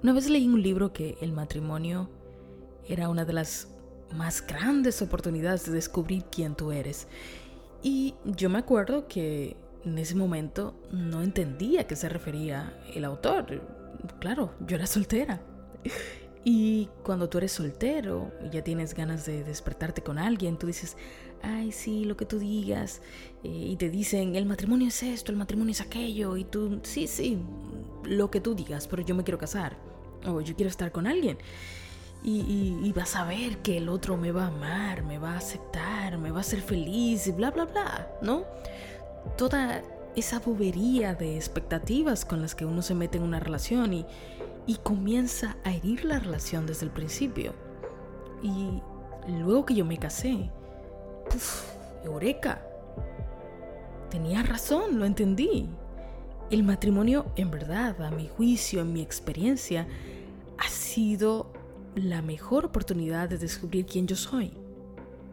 Una vez leí un libro que el matrimonio era una de las más grandes oportunidades de descubrir quién tú eres. Y yo me acuerdo que en ese momento no entendía a qué se refería el autor. Claro, yo era soltera. Y cuando tú eres soltero y ya tienes ganas de despertarte con alguien, tú dices, ay, sí, lo que tú digas. Eh, y te dicen, el matrimonio es esto, el matrimonio es aquello. Y tú, sí, sí, lo que tú digas, pero yo me quiero casar. O yo quiero estar con alguien. Y, vas a ver que el otro me va a amar, me va a aceptar, me va a hacer feliz y bla, bla, bla, ¿no? Toda esa bobería de expectativas con las que uno se mete en una relación y, y comienza a herir la relación desde el principio. Y luego que yo me casé, ¡puf! Eureka. Tenía razón, lo entendí. El matrimonio, en verdad, a mi juicio, en mi experiencia, ha sido la mejor oportunidad de descubrir quién yo soy.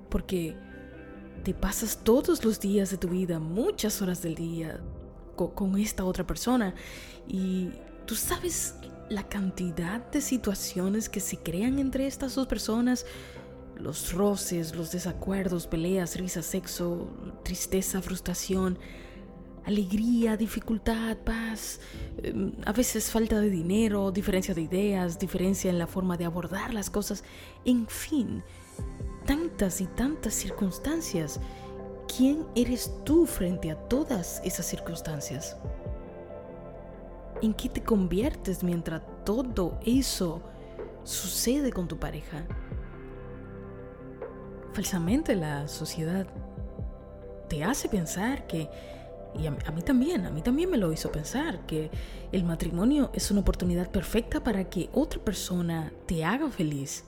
Porque te pasas todos los días de tu vida, muchas horas del día, con, esta otra persona. Y tú sabes la cantidad de situaciones que se crean entre estas dos personas, los roces, los desacuerdos, peleas, risas, sexo, tristeza, frustración, alegría, dificultad, paz, em, a veces falta de dinero, diferencia de ideas, diferencia en la forma de abordar las cosas, en fin, tantas y tantas circunstancias. ¿Quién eres tú frente a todas esas circunstancias? ¿En qué te conviertes mientras todo eso sucede con tu pareja? Falsamente la sociedad te hace pensar que, y a, mí también, a mí también me lo hizo pensar, que el matrimonio es una oportunidad perfecta para que otra persona te haga feliz,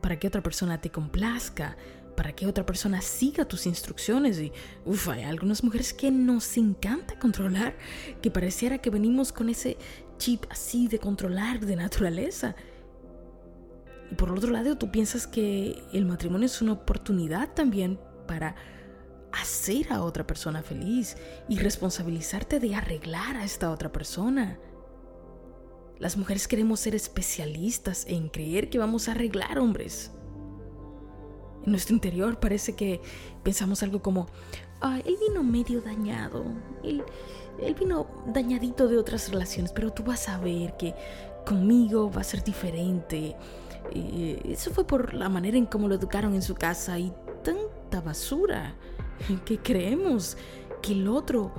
para que otra persona te complazca, para que otra persona siga tus instrucciones. Y uff, hay algunas mujeres que nos encanta controlar, que pareciera que venimos con ese chip así de controlar de naturaleza. Y por otro lado, tú piensas que el matrimonio es una oportunidad también para hacer a otra persona feliz y responsabilizarte de arreglar a esta otra persona. Las mujeres queremos ser especialistas en creer que vamos a arreglar hombres. En nuestro interior parece que pensamos algo como, ah, él vino medio dañado, él, él vino dañadito de otras relaciones, pero tú vas a ver que conmigo va a ser diferente. eso fue por la manera en cómo lo educaron en su casa y tanta basura que creemos que el otro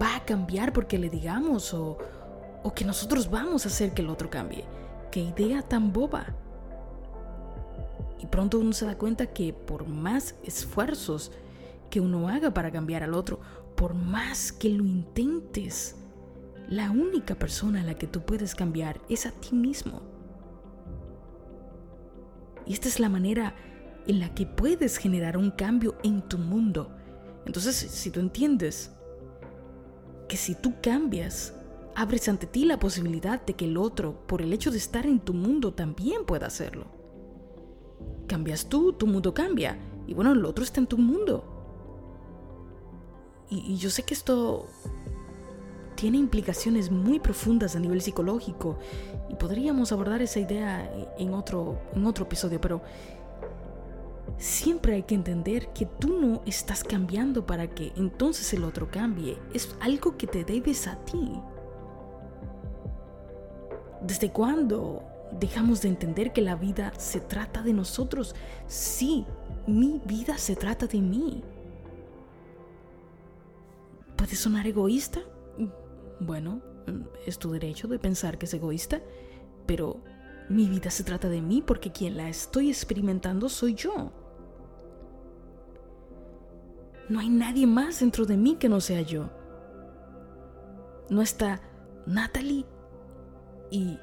va a cambiar porque le digamos o, o que nosotros vamos a hacer que el otro cambie. Qué idea tan boba. Y pronto uno se da cuenta que por más esfuerzos que uno haga para cambiar al otro, por más que lo intentes, la única persona a la que tú puedes cambiar es a ti mismo. Y esta es la manera en la que puedes generar un cambio en tu mundo. Entonces, si tú entiendes que si tú cambias, abres ante ti la posibilidad de que el otro, por el hecho de estar en tu mundo, también pueda hacerlo cambias tú, tu mundo cambia. Y bueno, el otro está en tu mundo. Y, yo sé que esto tiene implicaciones muy profundas a nivel psicológico y podríamos abordar esa idea en otro, en otro episodio, pero siempre hay que entender que tú no estás cambiando para que entonces el otro cambie. Es algo que te debes a ti. ¿Desde cuándo dejamos de entender que la vida se trata de nosotros. Sí, mi vida se trata de mí. ¿Puede sonar egoísta? Bueno, es tu derecho de pensar que es egoísta, pero mi vida se trata de mí porque quien la estoy experimentando soy yo. No hay nadie más dentro de mí que no sea yo. No está Natalie y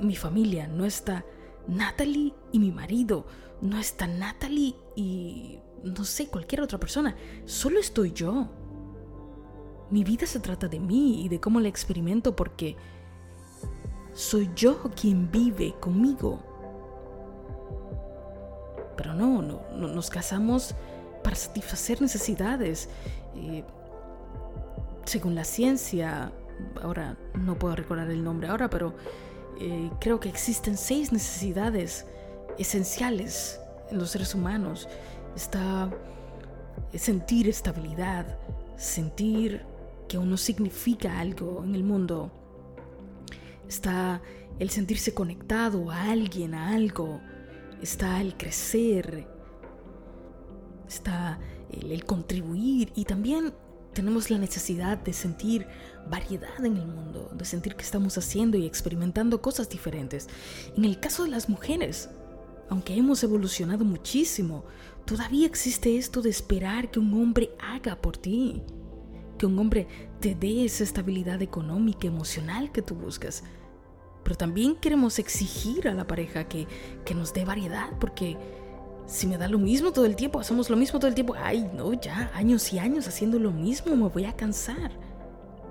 mi familia, no está Natalie y mi marido, no está Natalie y no sé, cualquier otra persona, solo estoy yo. Mi vida se trata de mí y de cómo la experimento porque soy yo quien vive conmigo. Pero no, no, nos casamos para satisfacer necesidades. Eh, según la ciencia, ahora no puedo recordar el nombre ahora, pero eh, creo que existen seis necesidades esenciales en los seres humanos. Está sentir estabilidad, sentir que uno significa algo en el mundo. Está el sentirse conectado a alguien, a algo. Está el crecer. Está el, contribuir y también tenemos la necesidad de sentir variedad en el mundo, de sentir que estamos haciendo y experimentando cosas diferentes. En el caso de las mujeres, aunque hemos evolucionado muchísimo, todavía existe esto de esperar que un hombre haga por ti, que un hombre te dé esa estabilidad económica, emocional que tú buscas. Pero también queremos exigir a la pareja que, que nos dé variedad, porque si me da lo mismo todo el tiempo, hacemos lo mismo todo el tiempo, ay, no, ya, años y años haciendo lo mismo, me voy a cansar.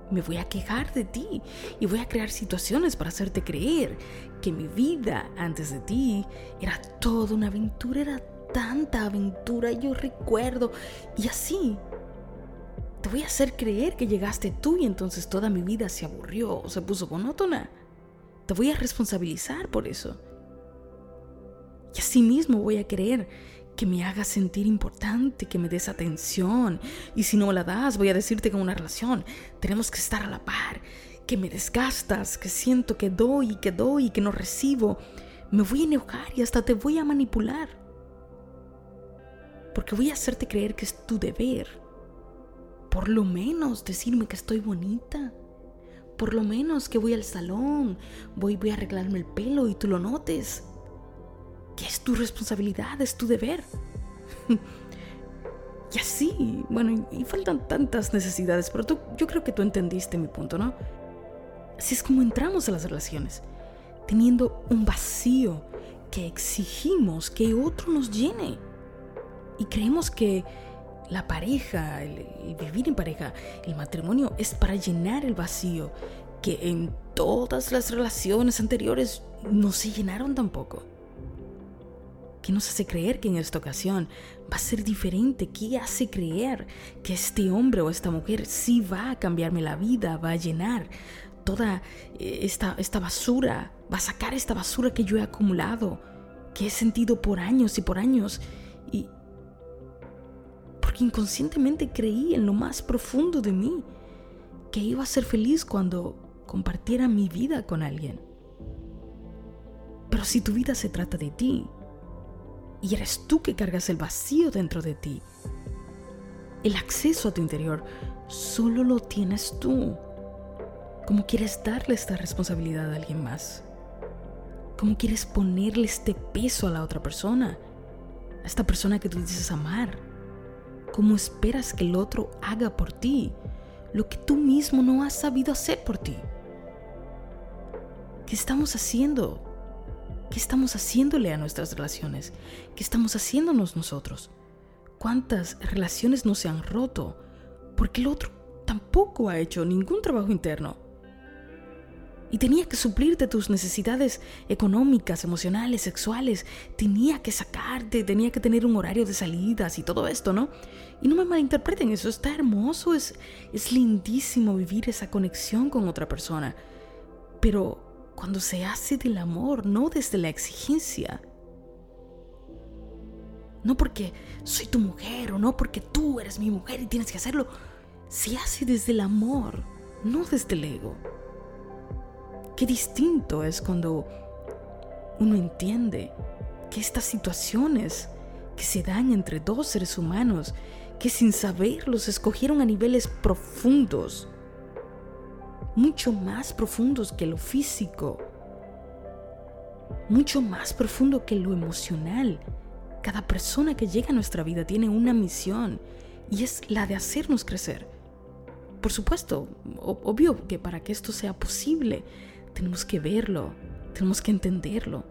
Me voy a quejar de ti y voy a crear situaciones para hacerte creer que mi vida antes de ti era toda una aventura, era tanta aventura, yo recuerdo. Y así, te voy a hacer creer que llegaste tú y entonces toda mi vida se aburrió o se puso monótona. Te voy a responsabilizar por eso. Y así mismo voy a creer que me hagas sentir importante, que me des atención. Y si no la das, voy a decirte que en una relación tenemos que estar a la par, que me desgastas, que siento que doy y que doy y que no recibo. Me voy a enojar y hasta te voy a manipular. Porque voy a hacerte creer que es tu deber. Por lo menos decirme que estoy bonita. Por lo menos que voy al salón, voy, voy a arreglarme el pelo y tú lo notes que es tu responsabilidad, es tu deber. y así, bueno, y faltan tantas necesidades, pero tú, yo creo que tú entendiste mi punto, ¿no? Así es como entramos a las relaciones, teniendo un vacío que exigimos que otro nos llene. Y creemos que la pareja, el, vivir en pareja, el matrimonio es para llenar el vacío que en todas las relaciones anteriores no se llenaron tampoco. ¿Qué nos hace creer que en esta ocasión va a ser diferente? ¿Qué hace creer que este hombre o esta mujer sí va a cambiarme la vida, va a llenar toda eh, esta, esta basura, va a sacar esta basura que yo he acumulado, que he sentido por años y por años? Y inconscientemente creí en lo más profundo de mí que iba a ser feliz cuando compartiera mi vida con alguien. Pero si tu vida se trata de ti, y eres tú que cargas el vacío dentro de ti. El acceso a tu interior solo lo tienes tú. ¿Cómo quieres darle esta responsabilidad a alguien más? ¿Cómo quieres ponerle este peso a la otra persona? A esta persona que tú dices amar. ¿Cómo esperas que el otro haga por ti lo que tú mismo no has sabido hacer por ti? ¿Qué estamos haciendo ¿Qué estamos haciéndole a nuestras relaciones? ¿Qué estamos haciéndonos nosotros? ¿Cuántas relaciones no se han roto? Porque el otro tampoco ha hecho ningún trabajo interno. Y tenía que suplirte tus necesidades económicas, emocionales, sexuales. Tenía que sacarte, tenía que tener un horario de salidas y todo esto, ¿no? Y no me malinterpreten, eso está hermoso, es, es lindísimo vivir esa conexión con otra persona. Pero cuando se hace del amor, no desde la exigencia. No porque soy tu mujer o no porque tú eres mi mujer y tienes que hacerlo. Se hace desde el amor, no desde el ego. Qué distinto es cuando uno entiende que estas situaciones que se dan entre dos seres humanos que sin saberlo se escogieron a niveles profundos mucho más profundos que lo físico, mucho más profundo que lo emocional. Cada persona que llega a nuestra vida tiene una misión y es la de hacernos crecer. Por supuesto, obvio que para que esto sea posible, tenemos que verlo, tenemos que entenderlo.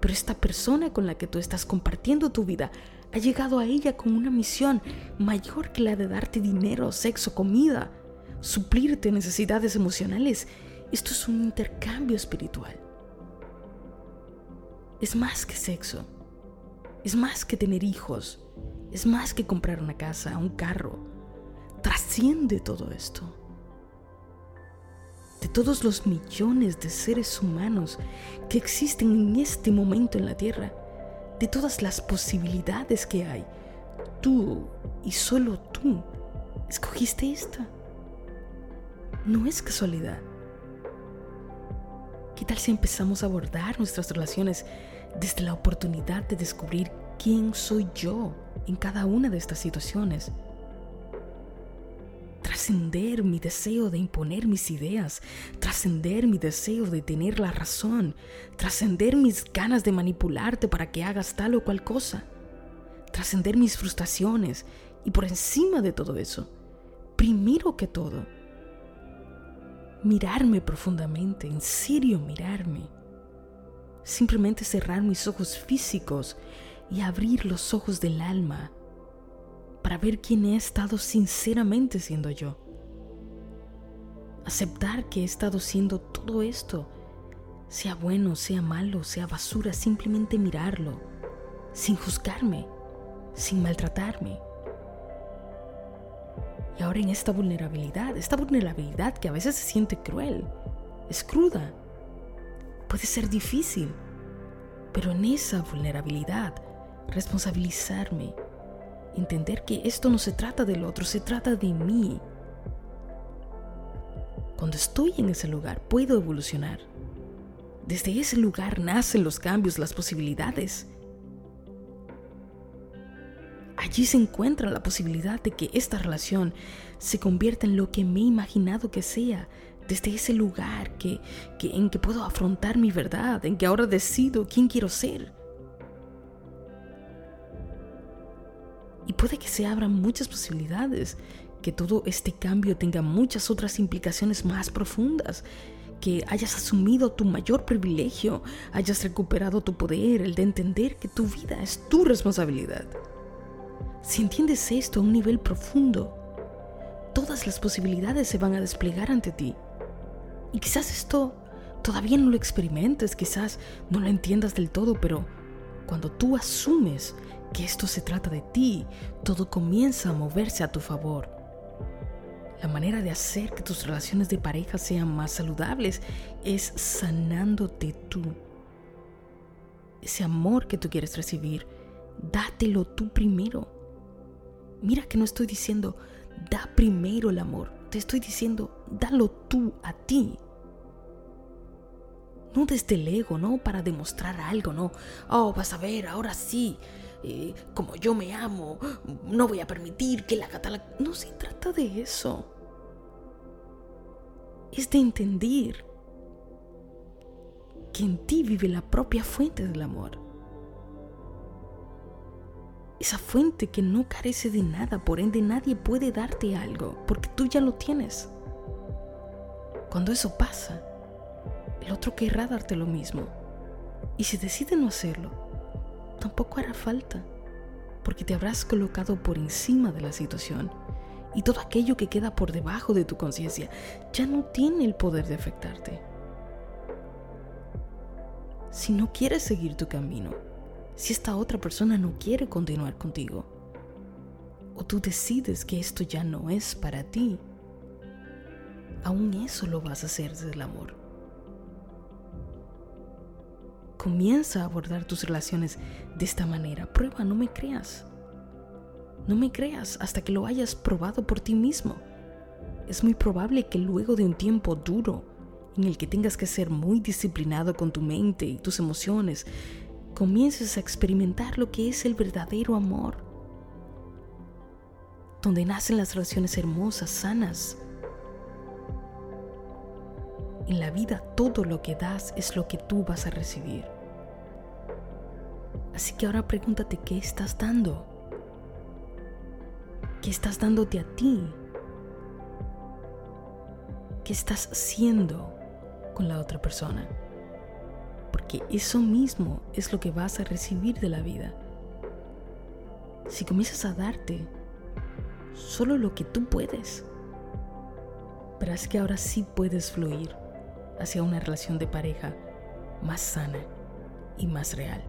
Pero esta persona con la que tú estás compartiendo tu vida ha llegado a ella con una misión mayor que la de darte dinero, sexo, comida suplirte necesidades emocionales. Esto es un intercambio espiritual. Es más que sexo. Es más que tener hijos. Es más que comprar una casa, un carro. Trasciende todo esto. Todos los millones de seres humanos que existen en este momento en la Tierra, de todas las posibilidades que hay, tú y solo tú escogiste esta. No es casualidad. ¿Qué tal si empezamos a abordar nuestras relaciones desde la oportunidad de descubrir quién soy yo en cada una de estas situaciones? Trascender mi deseo de imponer mis ideas, trascender mi deseo de tener la razón, trascender mis ganas de manipularte para que hagas tal o cual cosa, trascender mis frustraciones y por encima de todo eso, primero que todo, mirarme profundamente, en serio mirarme. Simplemente cerrar mis ojos físicos y abrir los ojos del alma para ver quién he estado sinceramente siendo yo. Aceptar que he estado siendo todo esto, sea bueno, sea malo, sea basura, simplemente mirarlo, sin juzgarme, sin maltratarme. Y ahora en esta vulnerabilidad, esta vulnerabilidad que a veces se siente cruel, es cruda, puede ser difícil, pero en esa vulnerabilidad, responsabilizarme, entender que esto no se trata del otro, se trata de mí. Cuando estoy en ese lugar, puedo evolucionar. Desde ese lugar nacen los cambios, las posibilidades. Allí se encuentra la posibilidad de que esta relación se convierta en lo que me he imaginado que sea, desde ese lugar que, en que puedo afrontar mi verdad, en que ahora decido quién quiero ser. Y puede que se abran muchas posibilidades, que todo este cambio tenga muchas otras implicaciones más profundas, que hayas asumido tu mayor privilegio, hayas recuperado tu poder, el de entender que tu vida es tu responsabilidad. Si entiendes esto a un nivel profundo, todas las posibilidades se van a desplegar ante ti. Y quizás esto todavía no lo experimentes, quizás no lo entiendas del todo, pero cuando tú asumes que esto se trata de ti, todo comienza a moverse a tu favor. La manera de hacer que tus relaciones de pareja sean más saludables es sanándote tú. Ese amor que tú quieres recibir, dátelo tú primero. Mira que no estoy diciendo, da primero el amor. Te estoy diciendo, dalo tú a ti. No desde el ego, no para demostrar algo, no. Oh, vas a ver, ahora sí. Eh, como yo me amo, no voy a permitir que la catala... No se trata de eso. Es de entender que en ti vive la propia fuente del amor esa fuente que no carece de nada, por ende nadie puede darte algo, porque tú ya lo tienes. Cuando eso pasa, el otro querrá darte lo mismo. Y si decide no hacerlo, tampoco hará falta, porque te habrás colocado por encima de la situación y todo aquello que queda por debajo de tu conciencia ya no tiene el poder de afectarte. Si no quieres seguir tu camino, si esta otra persona no quiere continuar contigo. O tú decides que esto ya no es para ti. Aún eso lo vas a hacer desde el amor. Comienza a abordar tus relaciones de esta manera. Prueba, no me creas. No me creas hasta que lo hayas probado por ti mismo. Es muy probable que luego de un tiempo duro, en el que tengas que ser muy disciplinado con tu mente y tus emociones, comiences a experimentar lo que es el verdadero amor, donde nacen las relaciones hermosas, sanas. En la vida todo lo que das es lo que tú vas a recibir. Así que ahora pregúntate qué estás dando. ¿Qué estás dándote a ti? ¿Qué estás siendo con la otra persona? porque eso mismo es lo que vas a recibir de la vida. Si comienzas a darte solo lo que tú puedes, verás que ahora sí puedes fluir hacia una relación de pareja más sana y más real.